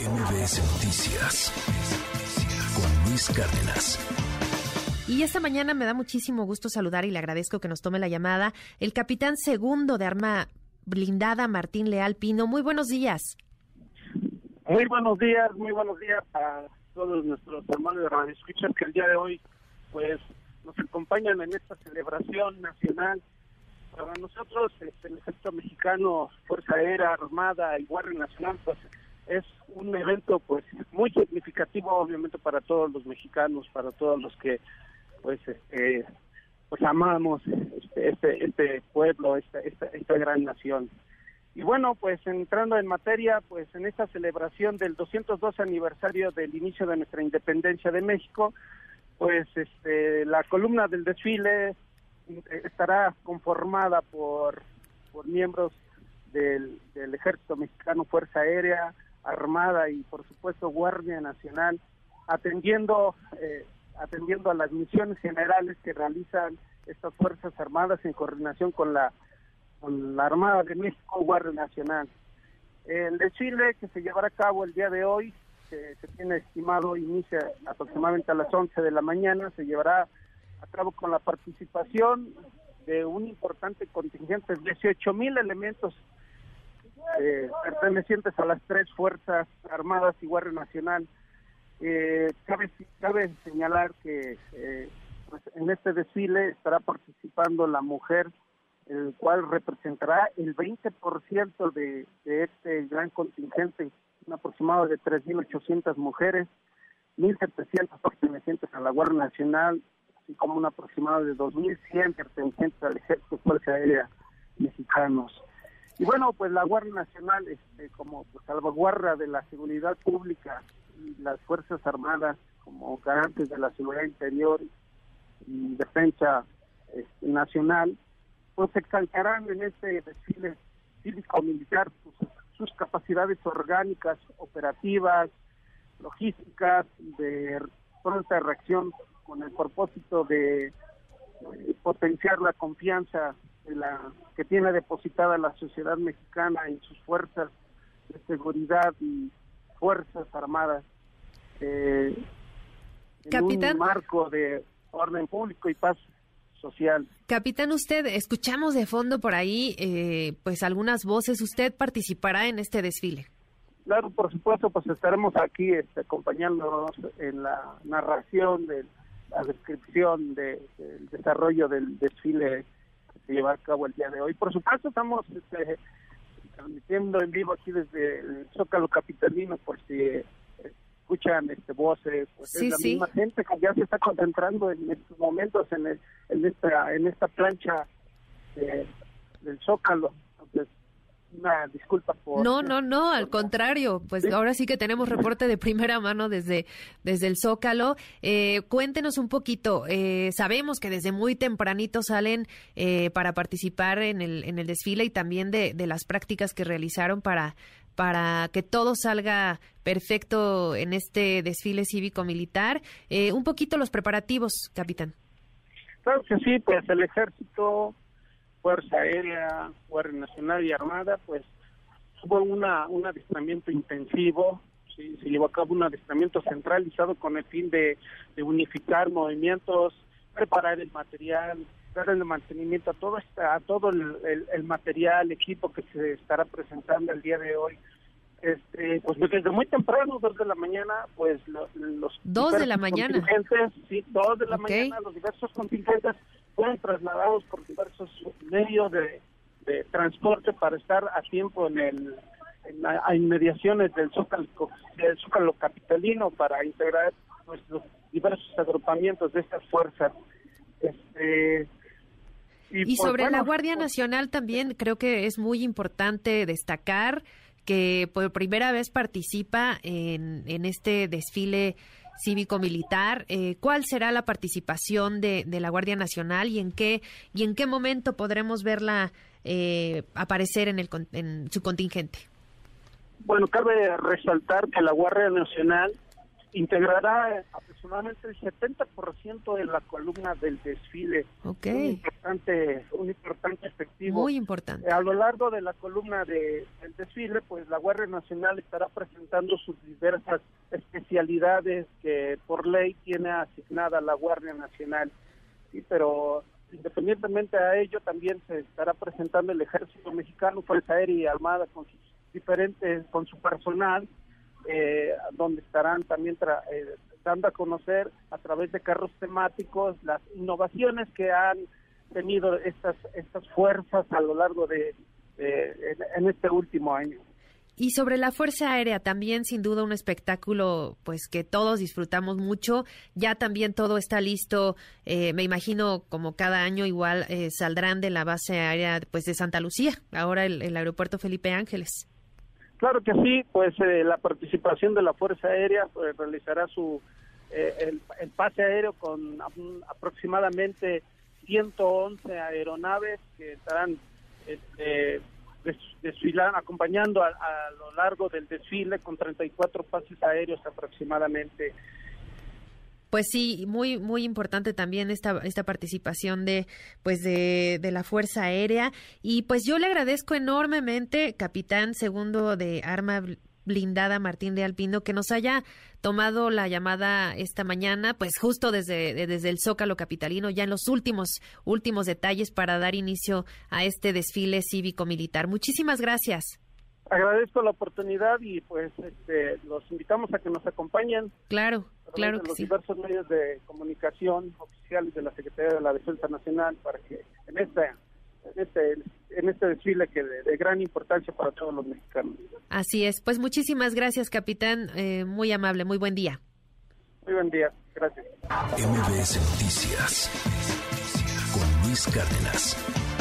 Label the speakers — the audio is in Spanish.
Speaker 1: MBS Noticias con Luis Cárdenas.
Speaker 2: Y esta mañana me da muchísimo gusto saludar y le agradezco que nos tome la llamada el capitán segundo de arma blindada Martín Leal Pino. Muy buenos días.
Speaker 3: Muy buenos días, muy buenos días a todos nuestros hermanos de Radio Escuchas que el día de hoy pues nos acompañan en esta celebración nacional. Para nosotros, este, el ejército mexicano, Fuerza Aérea, Armada y Guardia Nacional, pues es un evento pues muy significativo obviamente para todos los mexicanos, para todos los que pues este pues amamos este este, este pueblo, esta, esta, esta gran nación. Y bueno, pues entrando en materia, pues en esta celebración del 202 aniversario del inicio de nuestra independencia de México, pues este la columna del desfile estará conformada por, por miembros del Ejército Mexicano, Fuerza Aérea, Armada y por supuesto Guardia Nacional, atendiendo eh, atendiendo a las misiones generales que realizan estas fuerzas armadas en coordinación con la con la Armada de México, Guardia Nacional. El desfile que se llevará a cabo el día de hoy, que se tiene estimado, inicia aproximadamente a las 11 de la mañana, se llevará a cabo con la participación de un importante contingente, 18 mil elementos eh, pertenecientes a las tres Fuerzas Armadas y Guardia Nacional. Eh, cabe, cabe señalar que eh, pues en este desfile estará participando la mujer, el cual representará el 20% de, de este gran contingente, un aproximado de 3.800 mujeres, 1.700 pertenecientes a la Guardia Nacional, así como un aproximado de 2.100 pertenecientes al Ejército Fuerza Aérea mexicanos. Y bueno, pues la Guardia Nacional, este, como pues, salvaguarda de la seguridad pública y las Fuerzas Armadas como garantes de la seguridad interior y defensa este, nacional, pues exaltarán en este desfile cívico-militar sus, sus capacidades orgánicas, operativas, logísticas, de pronta reacción con el propósito de potenciar la confianza de la que tiene depositada la sociedad mexicana en sus fuerzas de seguridad y fuerzas armadas eh, en
Speaker 2: Capitán.
Speaker 3: un marco de orden público y paz social.
Speaker 2: Capitán, usted, escuchamos de fondo por ahí, eh, pues algunas voces. ¿Usted participará en este desfile?
Speaker 3: Claro, por supuesto, pues estaremos aquí este, acompañándonos en la narración de la descripción de- del desarrollo del desfile que se lleva a cabo el día de hoy. Por supuesto, estamos este, transmitiendo en vivo aquí desde el Zócalo Capitalino, por si eh, escuchan este voces, pues
Speaker 2: Sí,
Speaker 3: es la
Speaker 2: sí.
Speaker 3: misma gente que ya se está concentrando en estos momentos en, el- en esta en esta plancha eh, del Zócalo. Entonces, una disculpa por
Speaker 2: No, no, no, al contrario, pues ahora sí que tenemos reporte de primera mano desde, desde el Zócalo. Eh, cuéntenos un poquito, eh, sabemos que desde muy tempranito salen eh, para participar en el, en el desfile y también de, de las prácticas que realizaron para, para que todo salga perfecto en este desfile cívico-militar. Eh, un poquito los preparativos, capitán.
Speaker 3: Claro que sí, pues el ejército, Fuerza Aérea, Guardia Nacional y Armada, pues hubo una, un adiestramiento intensivo, sí, se llevó a cabo un adiestramiento centralizado con el fin de, de unificar movimientos, preparar el material, dar el mantenimiento a todo esta, a todo el, el- el material, equipo que se estará presentando el día de hoy. Este, pues desde muy temprano, dos de la mañana, pues lo- los
Speaker 2: Dos de la mañana.
Speaker 3: sí, dos de la
Speaker 2: Ok.
Speaker 3: mañana, los diversos contingentes fueron trasladados por diversos medios de, de transporte para estar a tiempo en el en la a inmediaciones del Zócalo, del Zócalo capitalino para integrar nuestros diversos agrupamientos de estas fuerzas. Este,
Speaker 2: Y
Speaker 3: pues,
Speaker 2: sobre la Guardia
Speaker 3: pues,
Speaker 2: Nacional también creo que es muy importante destacar que por primera vez participa en, en este desfile cívico-militar. Eh, ¿Cuál será la participación de, la Guardia Nacional y en qué y en qué momento podremos verla eh, aparecer en, el, en su contingente?
Speaker 3: Bueno, cabe resaltar que la Guardia Nacional integrará aproximadamente el 70% de la columna del desfile.
Speaker 2: Ok.
Speaker 3: Un importante, un importante efectivo.
Speaker 2: Muy importante.
Speaker 3: A lo largo de la columna de, del desfile, pues la Guardia Nacional estará presentando sus diversas especialidades que por ley tiene asignada la Guardia Nacional. Sí, pero independientemente a ello, también se estará presentando el Ejército Mexicano, Fuerza Aérea y Armada con sus diferentes, con su personal, eh, donde estarán también eh, dando a conocer a través de carros temáticos las innovaciones que han tenido estas estas fuerzas a lo largo de, en, este último año.
Speaker 2: Y sobre la Fuerza Aérea, también sin duda un espectáculo pues que todos disfrutamos mucho. Ya también todo está listo. Eh, me imagino como cada año igual eh, saldrán de la base aérea pues de Santa Lucía, ahora el, aeropuerto Felipe Ángeles.
Speaker 3: Claro que sí, pues eh, la participación de la Fuerza Aérea pues, realizará su el, el, pase aéreo con aproximadamente 111 aeronaves que estarán este, desfilan, acompañando a, lo largo del desfile con 34 pases aéreos aproximadamente.
Speaker 2: Pues sí, muy muy importante también esta esta participación de pues de, de, la Fuerza Aérea y pues yo le agradezco enormemente capitán segundo de Arma blindada Martín de Alpino que nos haya tomado la llamada esta mañana, pues justo desde, desde el Zócalo Capitalino, ya en los últimos, últimos detalles para dar inicio a este desfile cívico-militar. Muchísimas gracias.
Speaker 3: Agradezco la oportunidad y pues este, los invitamos a que nos acompañen.
Speaker 2: Claro, claro
Speaker 3: que
Speaker 2: los
Speaker 3: diversos medios de comunicación oficiales de la Secretaría de la Defensa Nacional para que en esta en este, en este desfile que de, de, gran importancia para todos los mexicanos.
Speaker 2: Así es. Pues muchísimas gracias, capitán. Eh, muy amable. Muy buen día.
Speaker 3: Muy buen día. Gracias.
Speaker 1: MBS Noticias con Luis Cárdenas.